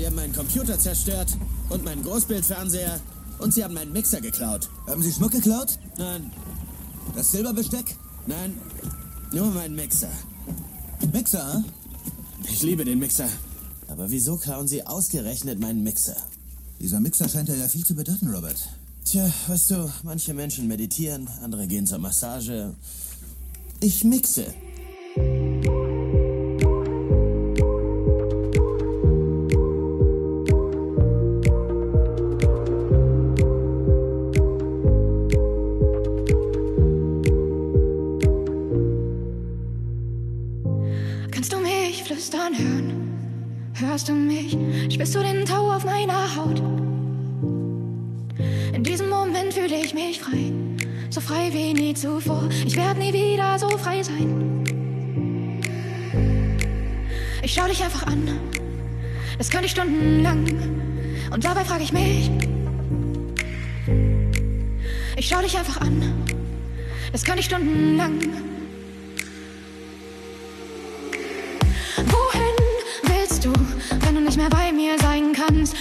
Sie haben meinen Computer zerstört und meinen Großbildfernseher und Sie haben meinen Mixer geklaut. Haben Sie Schmuck geklaut? Nein, Das Silberbesteck? nein, nur meinen Mixer. Mixer, hm? Ich liebe den Mixer. Aber wieso klauen Sie ausgerechnet meinen Mixer? Dieser Mixer scheint ja viel zu bedeuten, Robert. Tja, weißt du, manche Menschen meditieren, andere gehen zur Massage. Ich mixe. Flüstern hören? Hörst du mich? Spürst du den Tau auf meiner Haut? In diesem Moment fühle ich mich frei, so frei wie nie zuvor. Ich werde nie wieder so frei sein. Ich schau dich einfach an, das könnte ich stundenlang. Und dabei frage ich mich, ich schau dich einfach an, das könnte ich stundenlang. Bei mir sein kannst?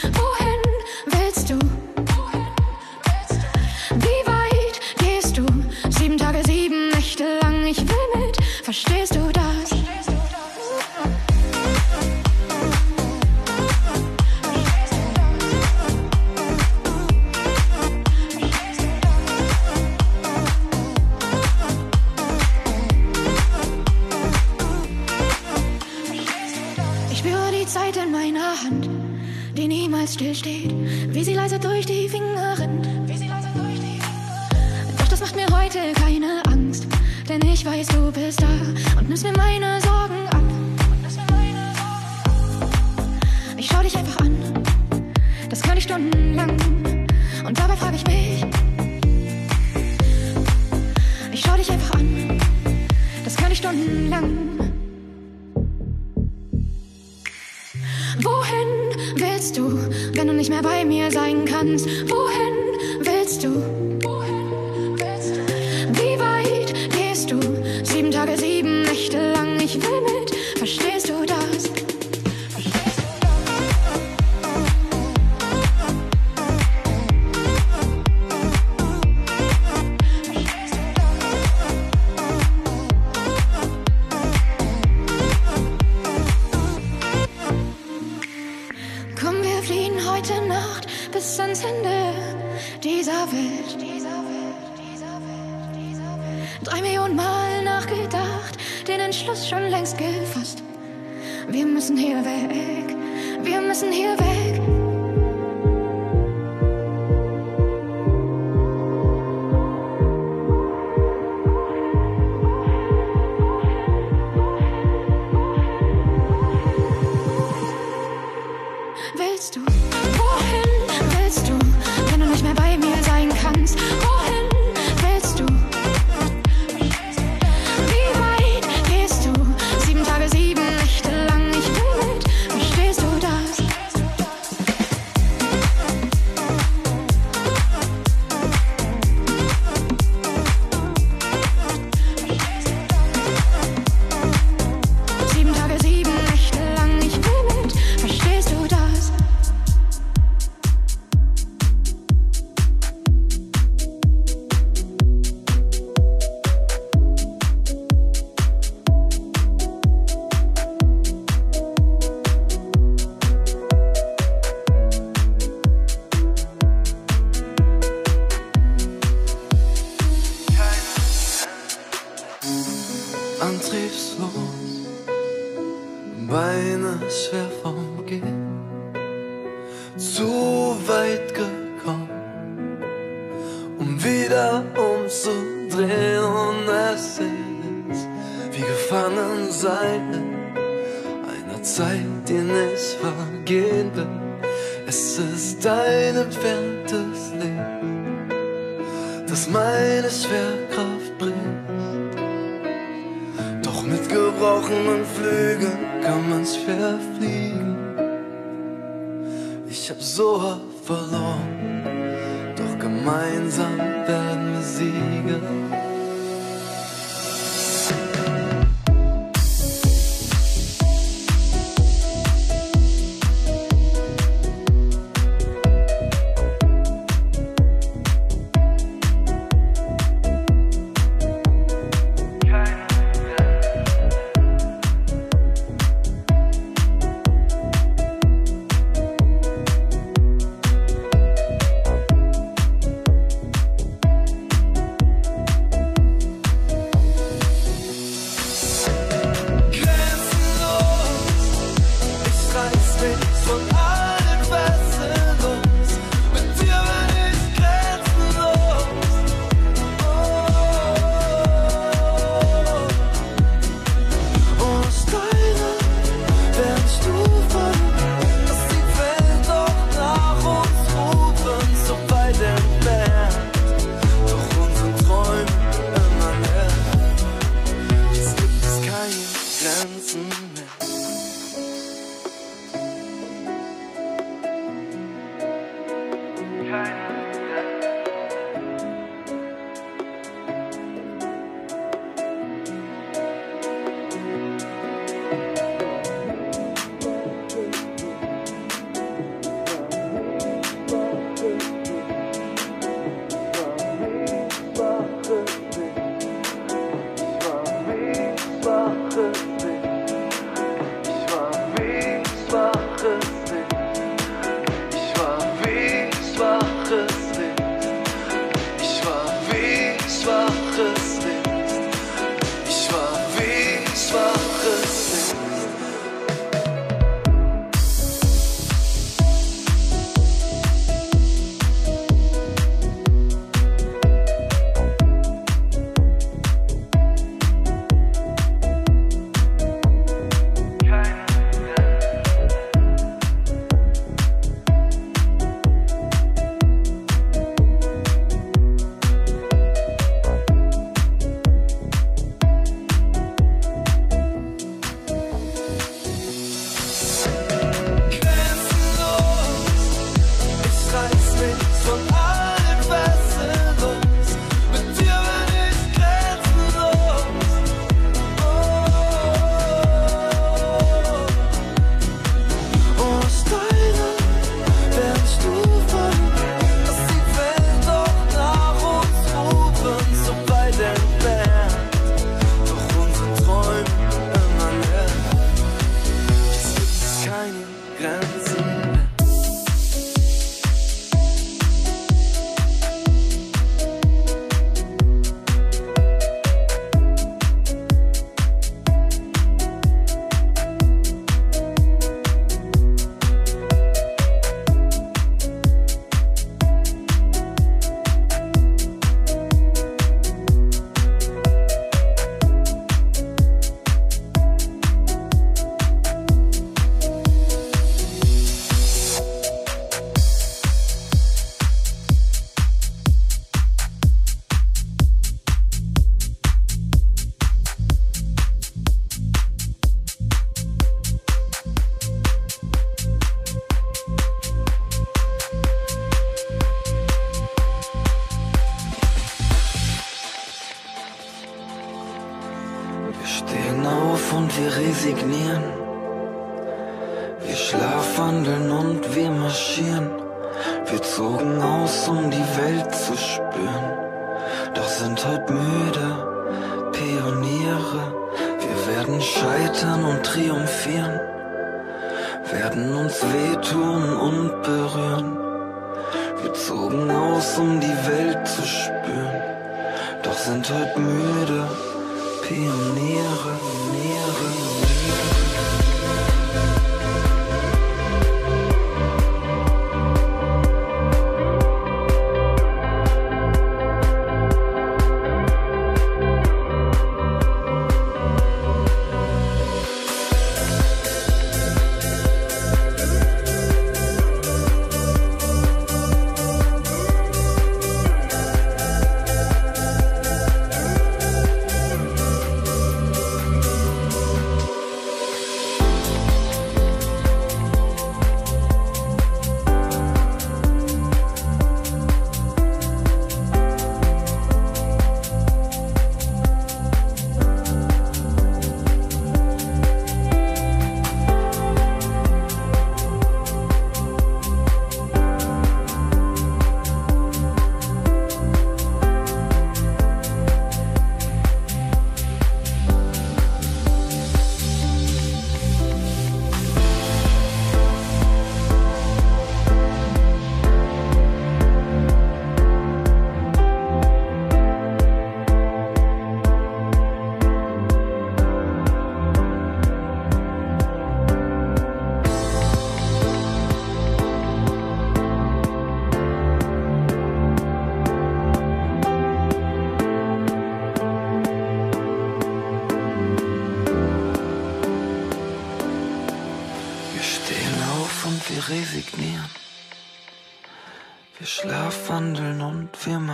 Denn ich weiß, du bist da und nimmst mir meine Sorgen ab. Ich schau dich einfach an, das kann ich stundenlang. Und dabei frage ich mich, ich schau dich einfach an, das kann ich stundenlang. Wohin willst du, wenn du nicht mehr bei mir sein kannst? Wohin willst du? Ich will mit.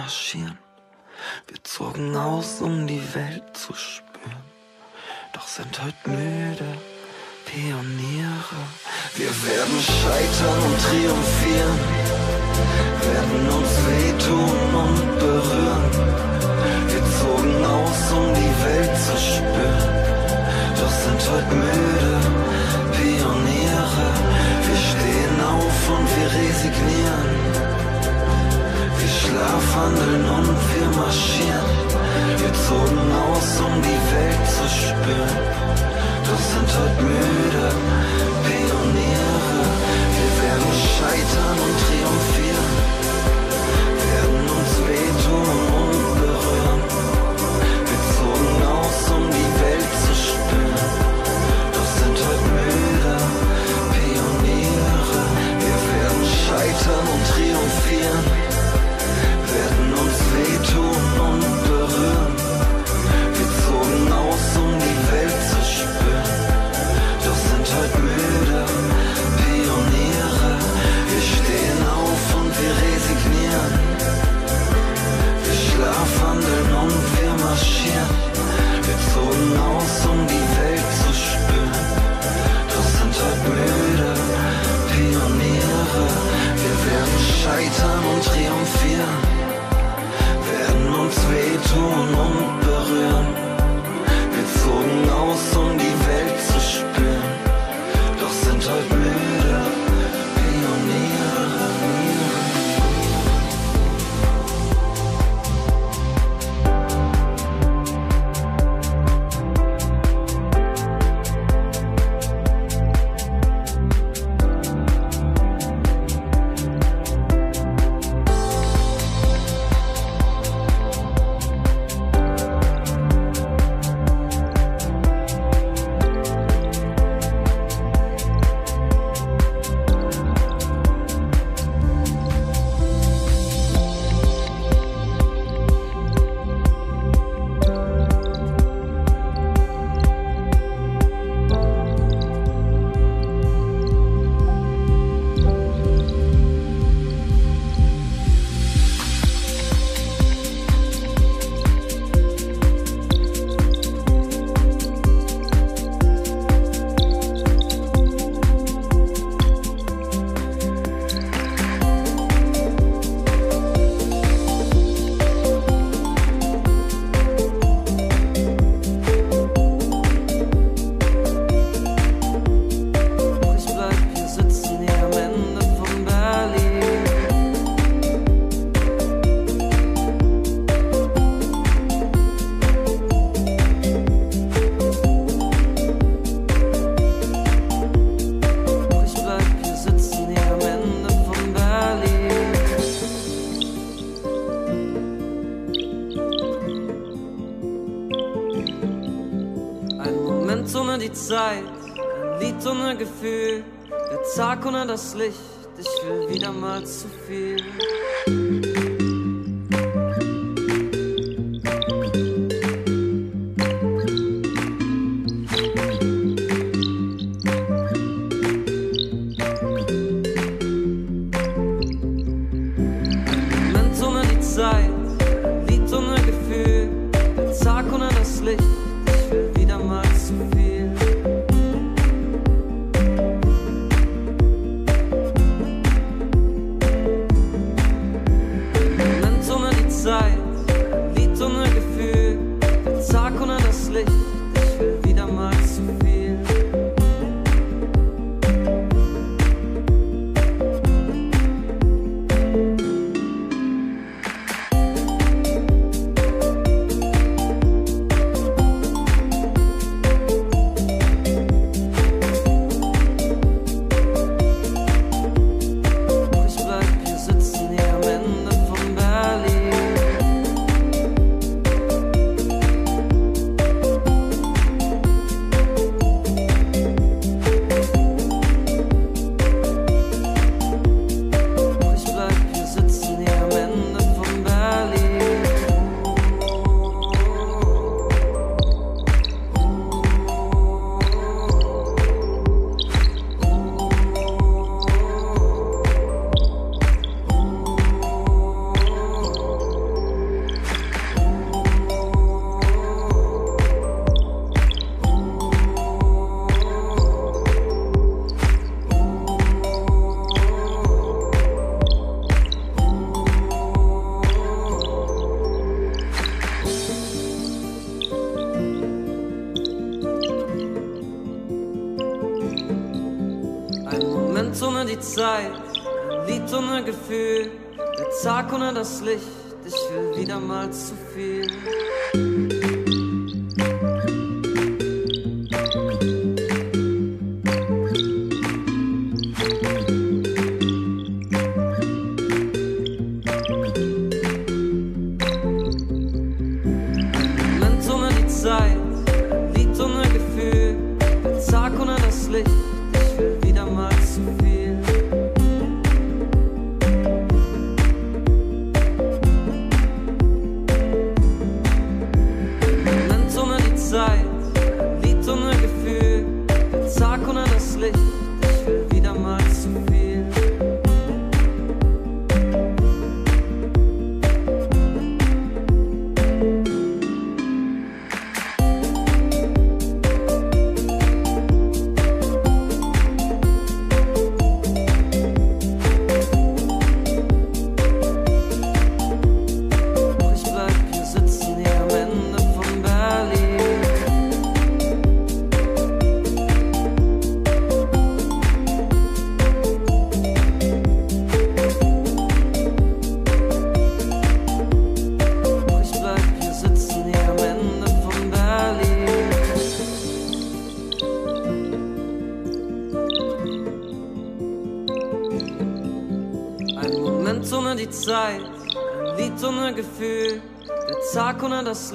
Und Schließlich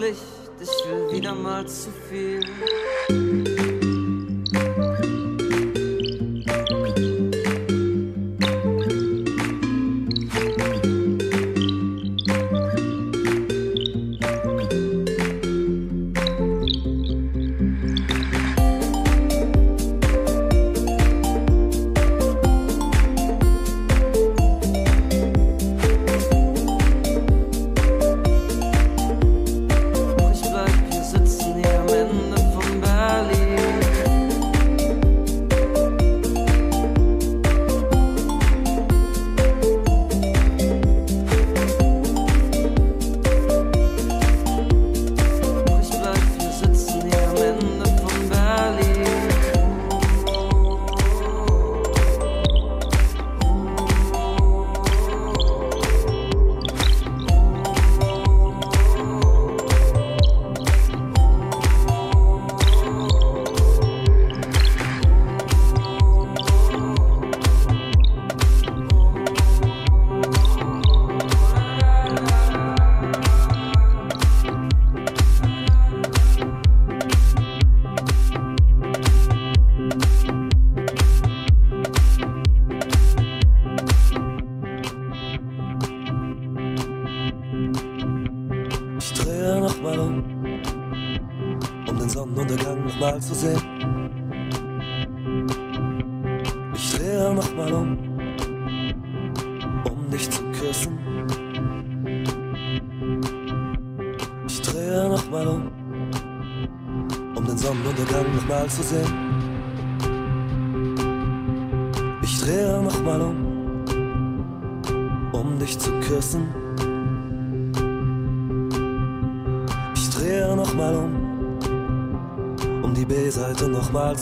ohne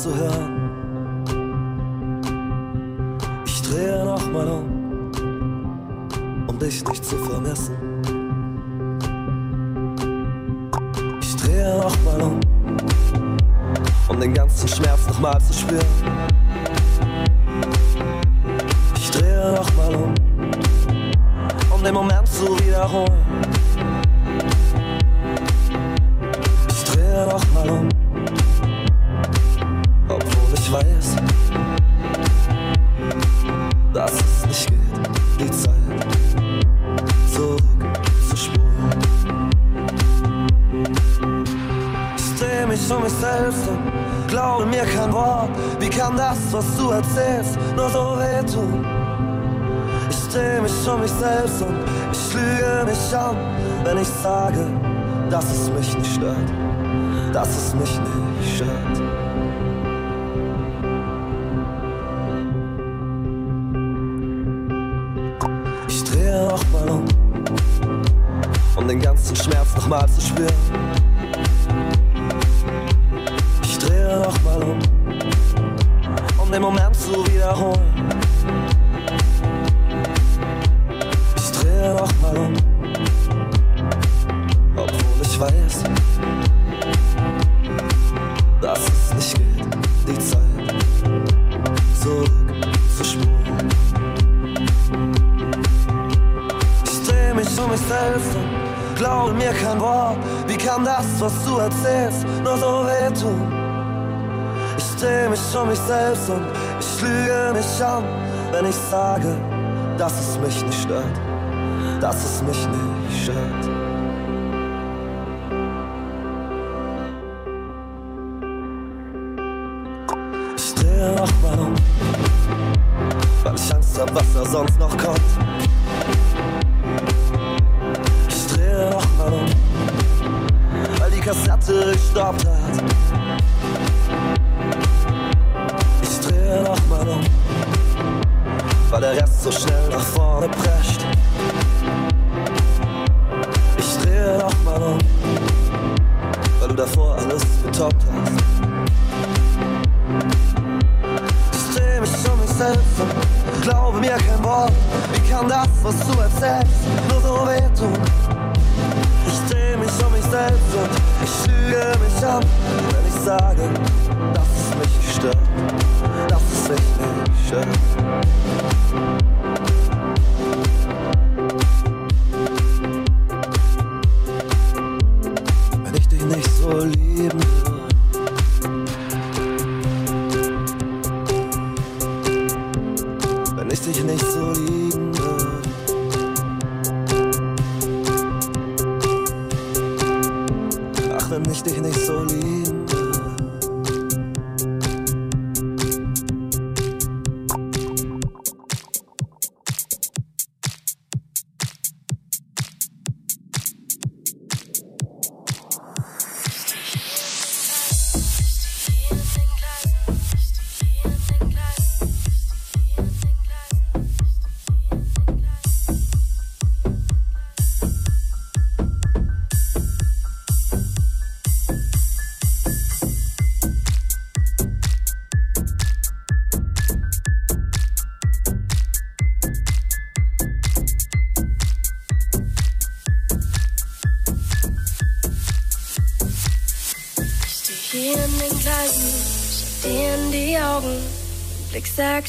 nochmal zu Schmerz noch mal zu spüren. Wenn ich sage, dass es mich nicht stört, dass es mich nicht stört. Dich nicht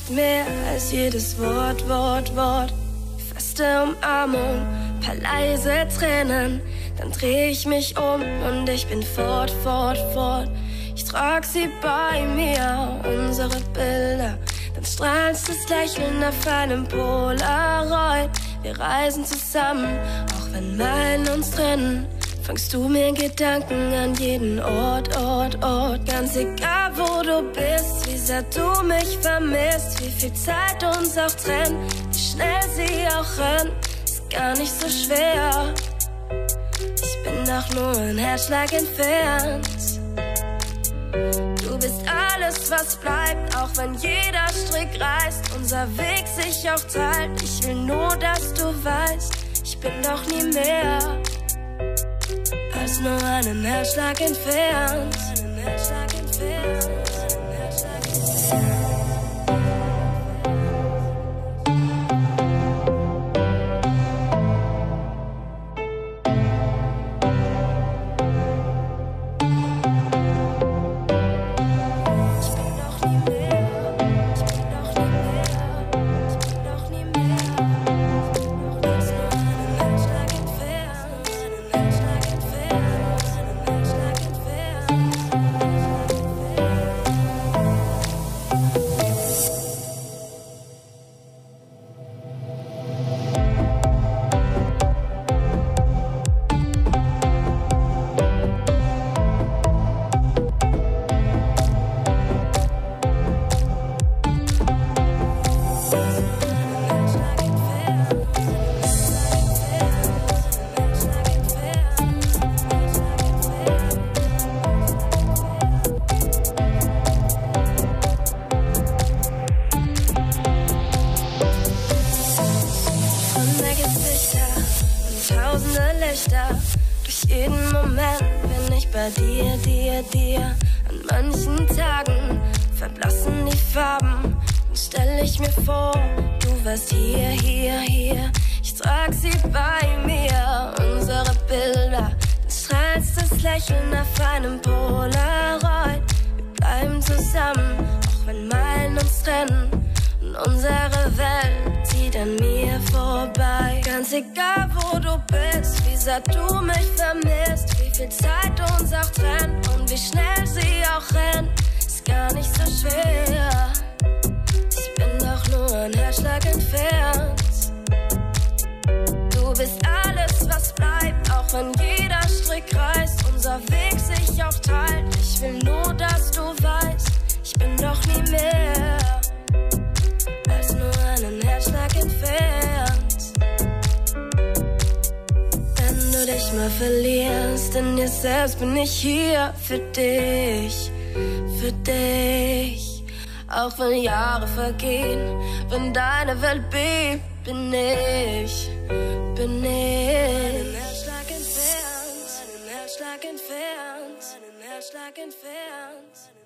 Mehr als jedes Wort, Wort, Wort. Feste Umarmung, paar leise Tränen. Dann dreh ich mich um und ich bin fort, fort, fort. Ich trag sie bei mir, unsere Bilder. Dann strahlt das Lächeln auf einem Polaroid. Wir reisen zusammen, auch wenn Meilen uns trennen. Fangst du mir Gedanken an jeden Ort, Ort, Ort. Ganz egal, wo du bist, wie sehr du mich vermisst, wie viel Zeit uns auch trennt, wie schnell sie auch rennt, ist gar nicht so schwer. Ich bin doch nur ein Herzschlag entfernt. Du bist alles, was bleibt, auch wenn jeder Strick reißt, unser Weg sich auch teilt. Ich will nur, dass du weißt, ich bin doch nie mehr als nur einen Herzschlag entfernt. Einen Herzschlag entfernt. Rennen ist gar nicht so schwer. Ich bin doch nur ein Herzschlag entfernt. Du bist alles, was bleibt, auch wenn jeder Strick reißt, unser Weg sich auch teilt. Ich will nur, dass du weißt, ich bin doch nie mehr als nur einen Herzschlag entfernt. Wenn du dich mal verlierst, in dir selbst bin ich hier für dich für dich. Auch wenn Jahre vergehen, wenn deine Welt bebt, bin ich, bin ich. Herzschlag entfernt, einen Herzschlag entfernt, einen Herzschlag entfernt.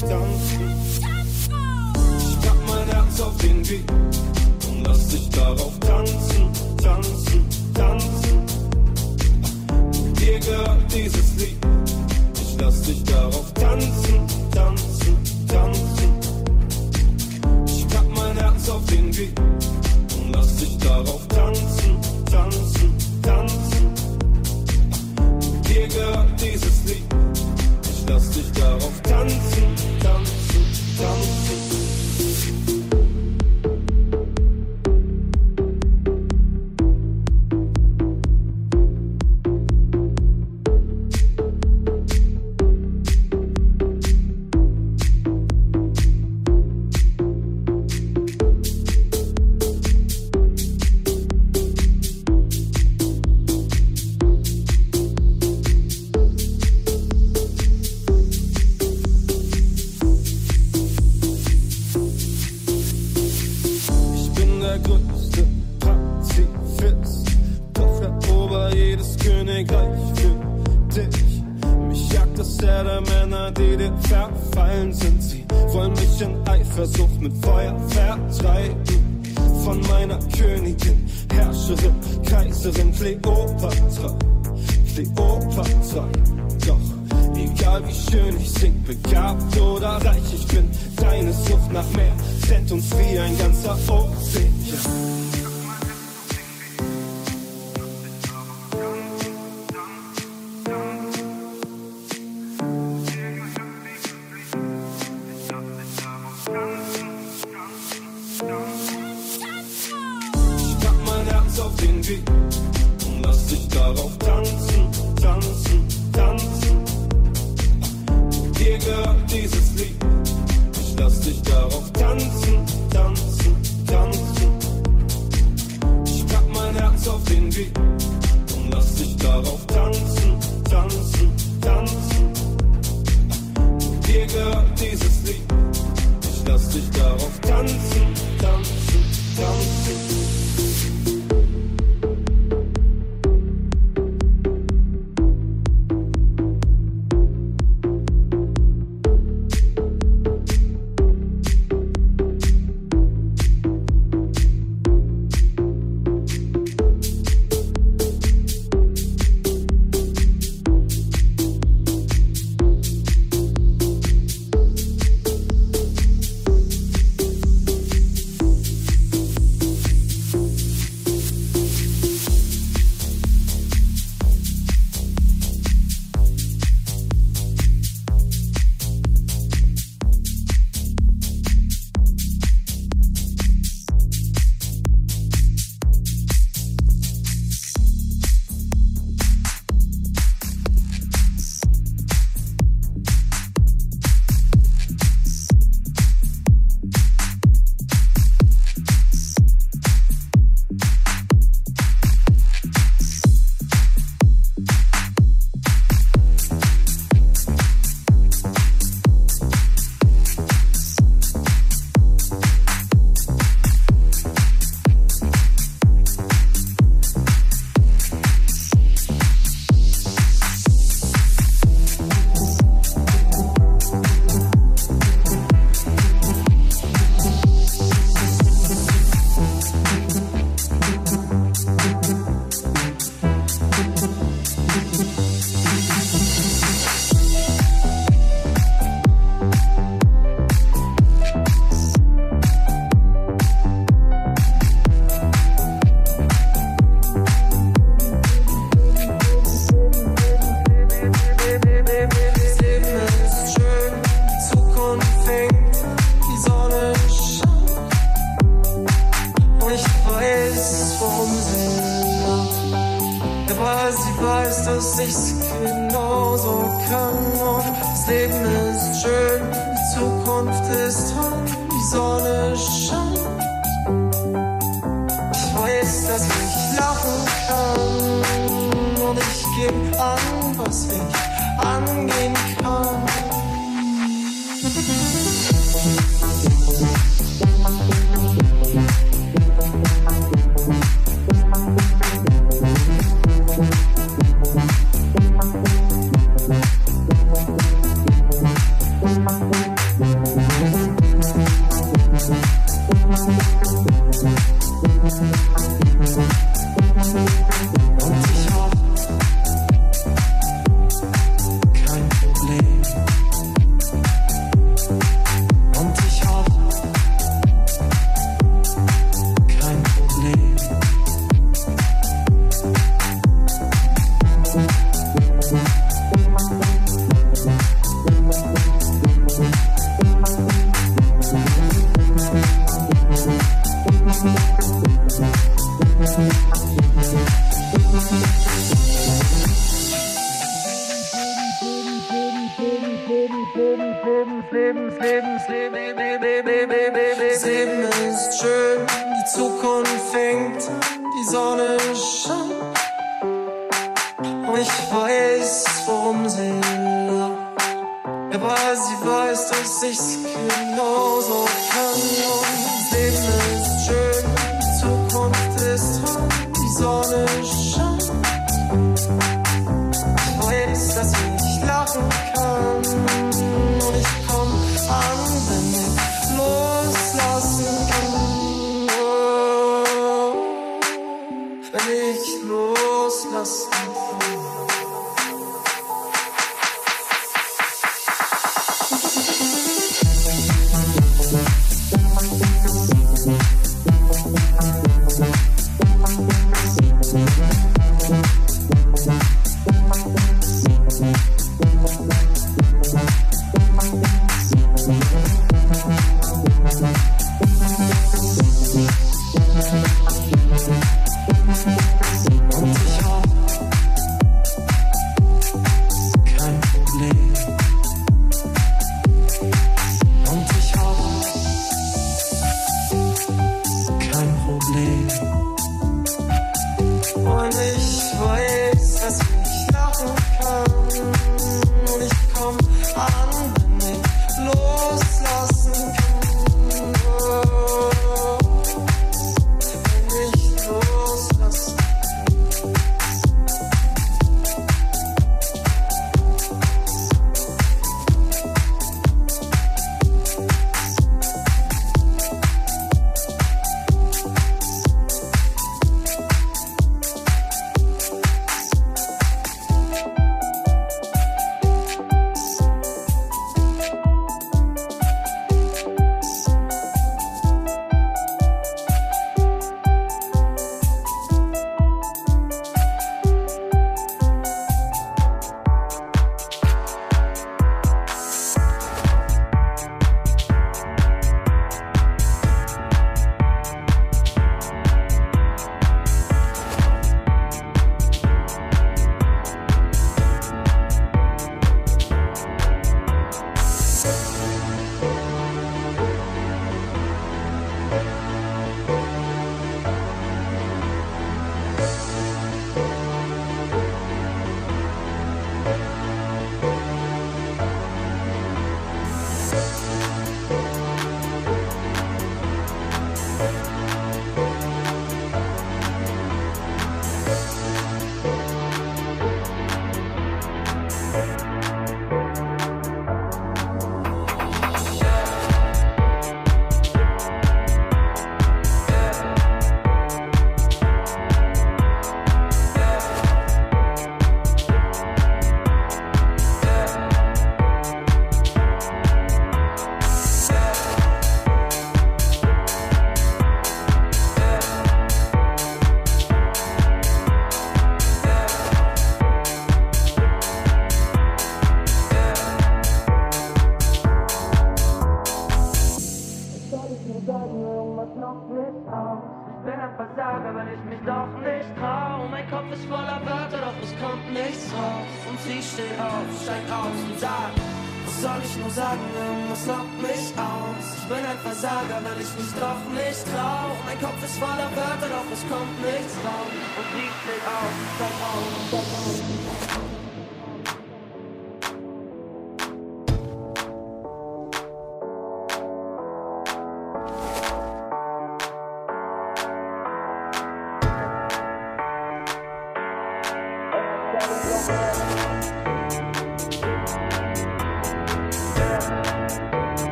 Don't dir dieses Lied. Ich lass dich darauf tanzen.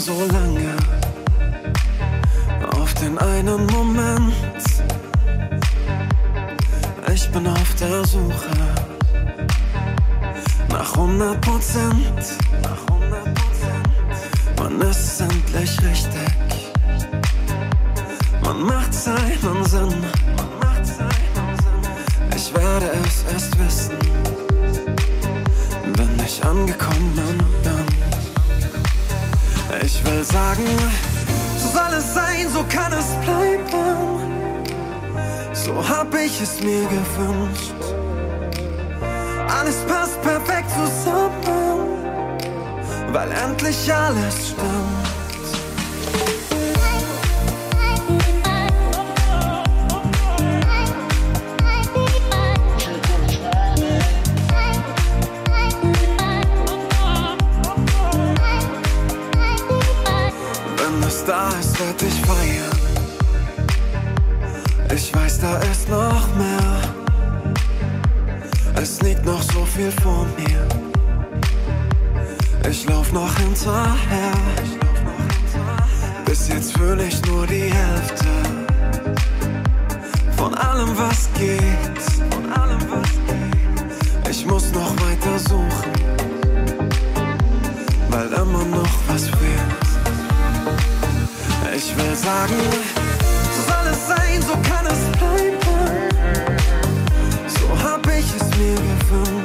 So lange auf den einen Moment. Ich bin auf der Suche nach 100 Prozent. Man ist endlich richtig. Man macht seinen Sinn. Ich werde es erst wissen, wenn ich angekommen bin. Ich will sagen, so soll es sein, so kann es bleiben. So hab ich es mir gewünscht. Alles passt perfekt zusammen, weil endlich alles stimmt. dich feiern. Ich weiß, da ist noch mehr. Es liegt noch so viel vor mir. Ich lauf noch hinterher. Bis jetzt fühle ich nur die Hälfte von allem, was geht. Von allem, was geht. Ich muss noch weiter suchen, weil immer noch was fehlt. Ich will sagen, so soll es sein, so kann es bleiben. So hab ich es mir gewünscht.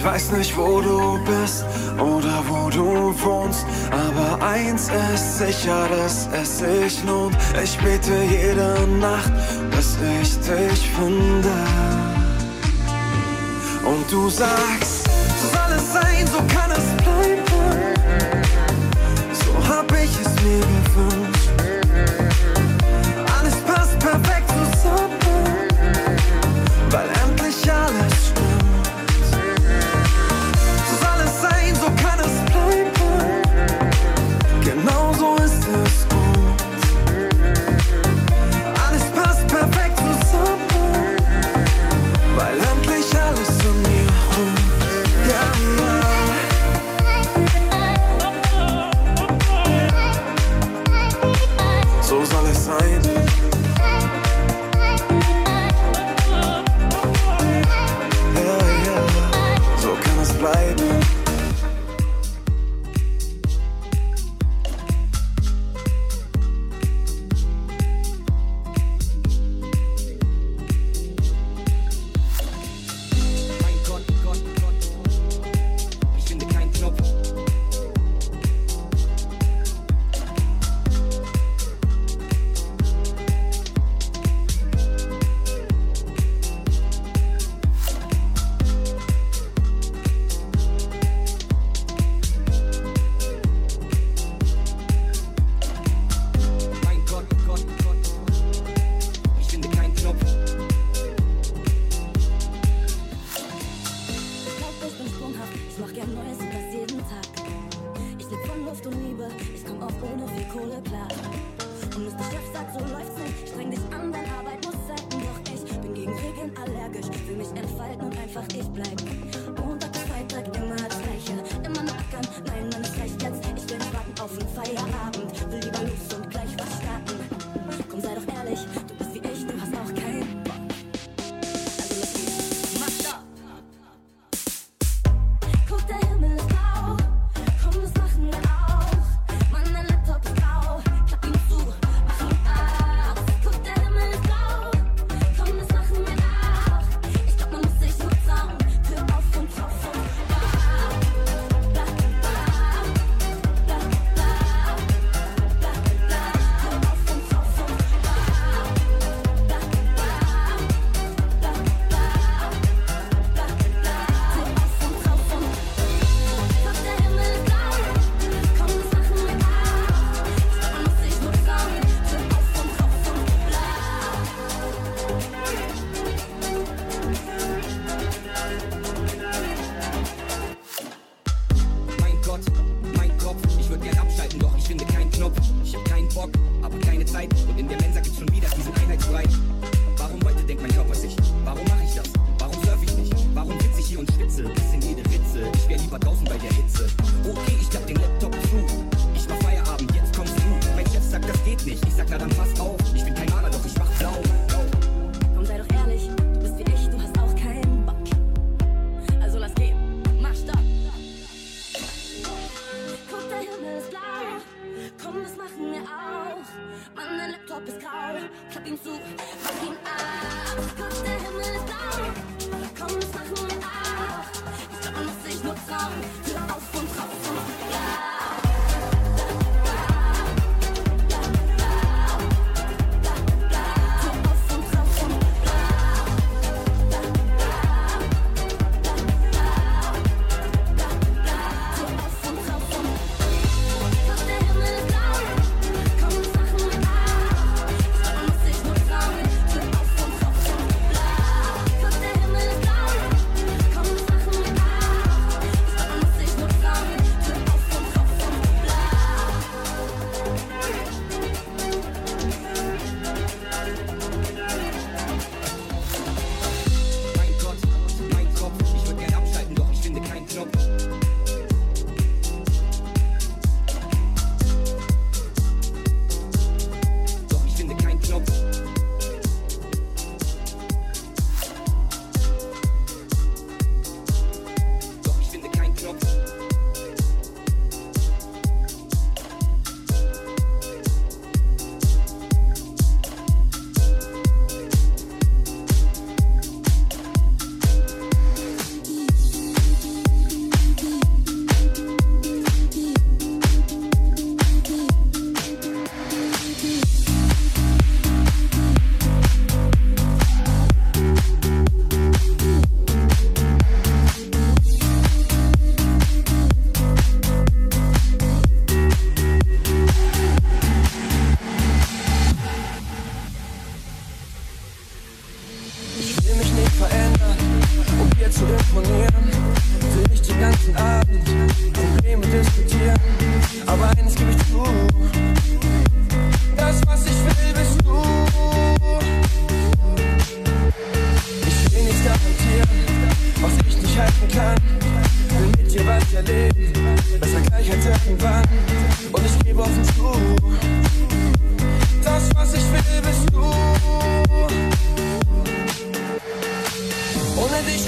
Ich weiß nicht, wo du bist oder wo du wohnst, aber eins ist sicher, dass es sich lohnt. Ich bete jede Nacht, bis ich dich finde. Und du sagst, so soll es sein, so kann es bleiben. So hab ich es mir gewünscht.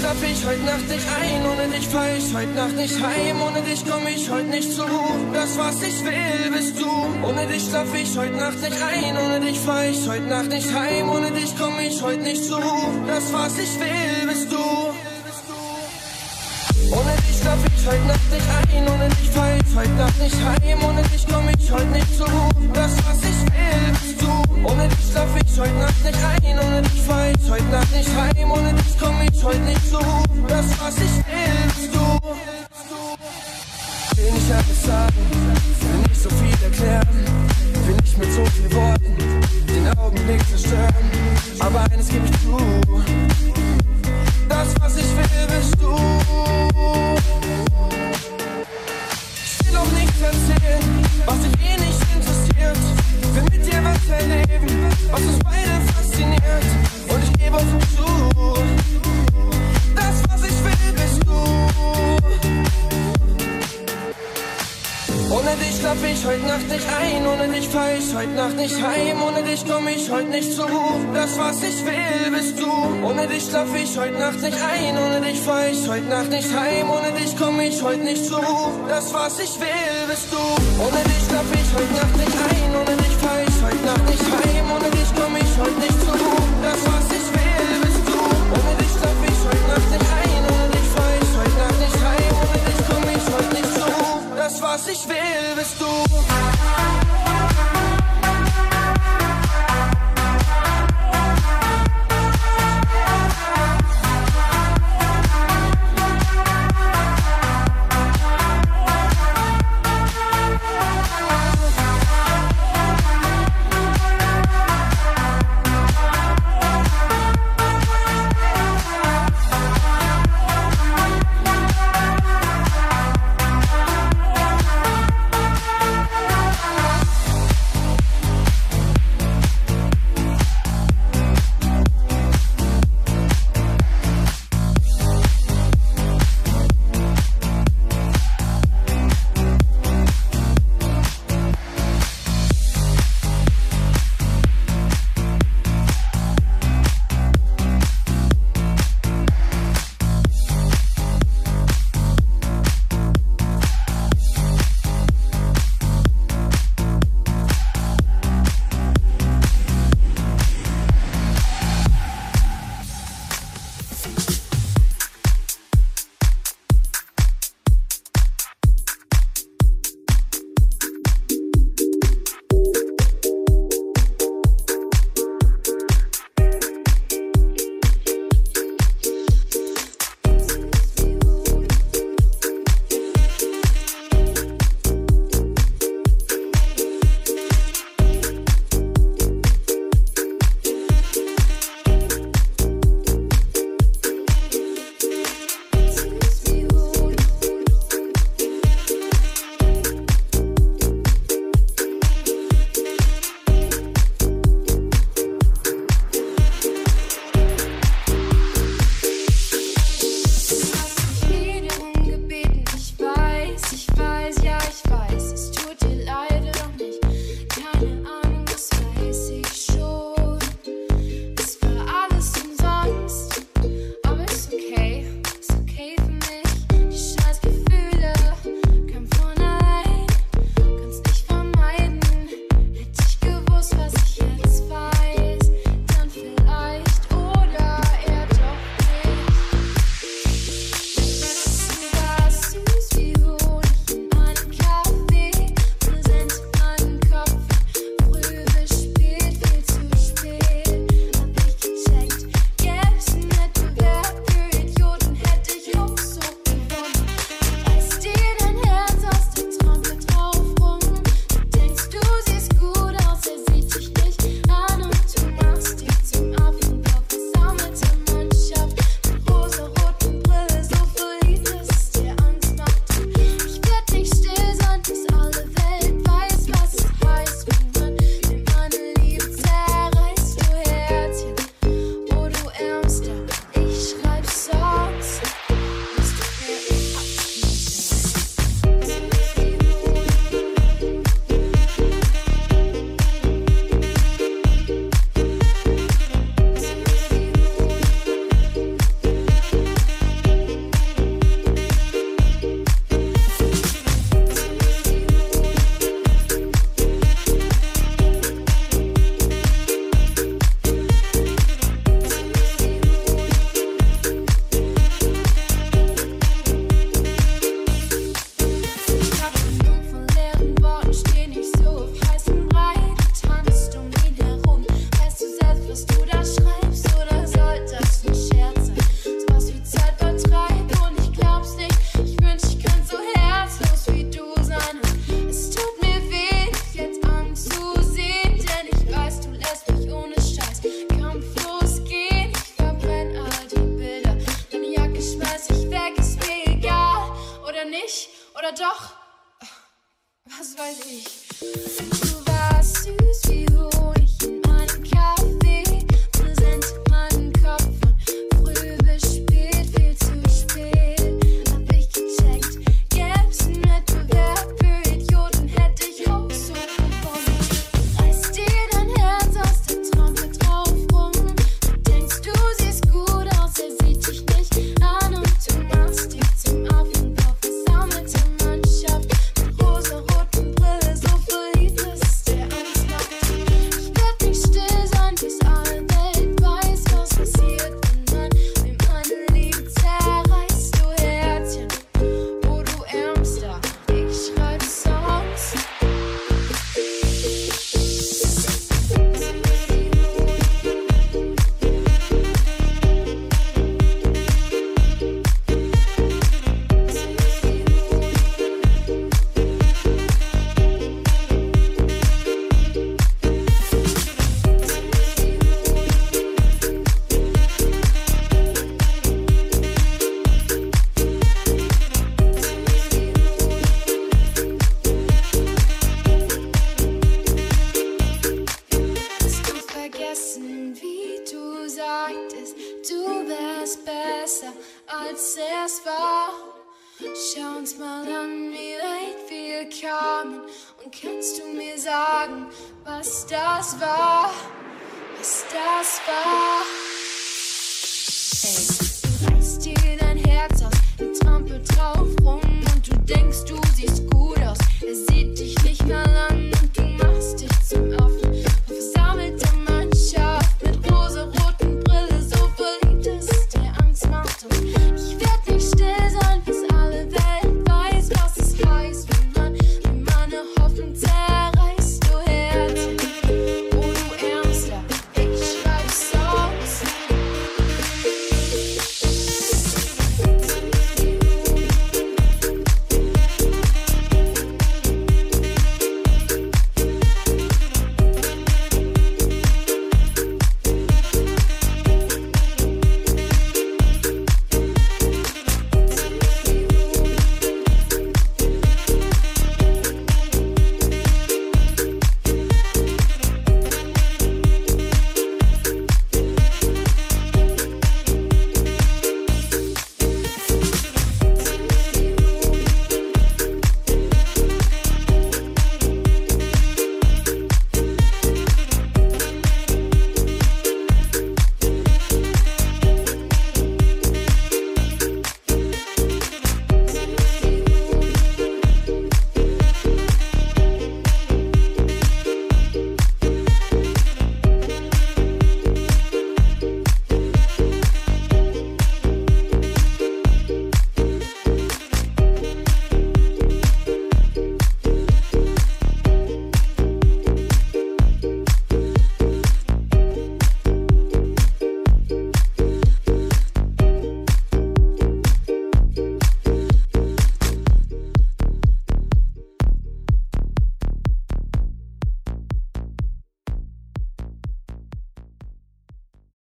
Schlaf ich heute Nacht nicht ein, ohne dich fahr ich heute Nacht nicht heim, ohne dich komm ich heute nicht zu. Das, was ich will, bist du. Ohne dich schlaf ich heute Nacht nicht ein, ohne dich fahr ich heute Nacht nicht heim, ohne dich komm ich heute nicht zu. Das, was ich will, bist du. Heute Nacht nicht ein, ohne dich fahr ich heute Nacht nicht heim, ohne dich komm ich heute nicht zu. Das, was ich will, bist du. Ohne dich schlaf ich heute Nacht nicht ein, ohne dich fahr ich heute Nacht nicht heim, ohne dich komm ich heute nicht zu. Das, was ich will, bist du. Will nicht alles sagen, will nicht so viel erklären, will nicht mit so viel Worten den Augenblick zerstören. Aber eines gebe ich zu, das, was ich will, bist du. Erzählen, was dich eh nicht interessiert. Will mit dir was erleben, was uns beide fasziniert. Und ich gebe offen zu, Ohne dich schlaf ich heute Nacht nicht ein, ohne dich fahr ich heute Nacht nicht heim, ohne dich komm ich heute nicht zu. Das, was ich will, bist du. Ohne dich schlaf ich heute Nacht nicht ein, ohne dich fahr ich heute Nacht nicht heim, ohne dich komm ich heute nicht zu. Das, was ich will, bist du. Ohne dich schlaf ich heute Nacht nicht ein, ohne dich fahr ich heute Nacht nicht heim, ohne dich komm ich heute nicht zu. Das, was ich Das, was ich will, bist du.